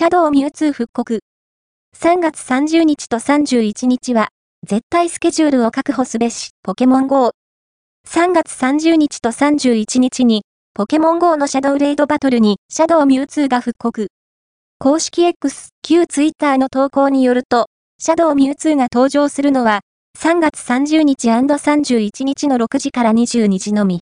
シャドウミュウツー復刻。3月30日と31日は、絶対スケジュールを確保すべし、ポケモン GO。3月30日と31日に、ポケモン GO のシャドウレイドバトルに、シャドウミュウツーが復刻。公式 X、旧 Twitter の投稿によると、シャドウミュウツーが登場するのは、3月30日 &31 日の6時から22時のみ。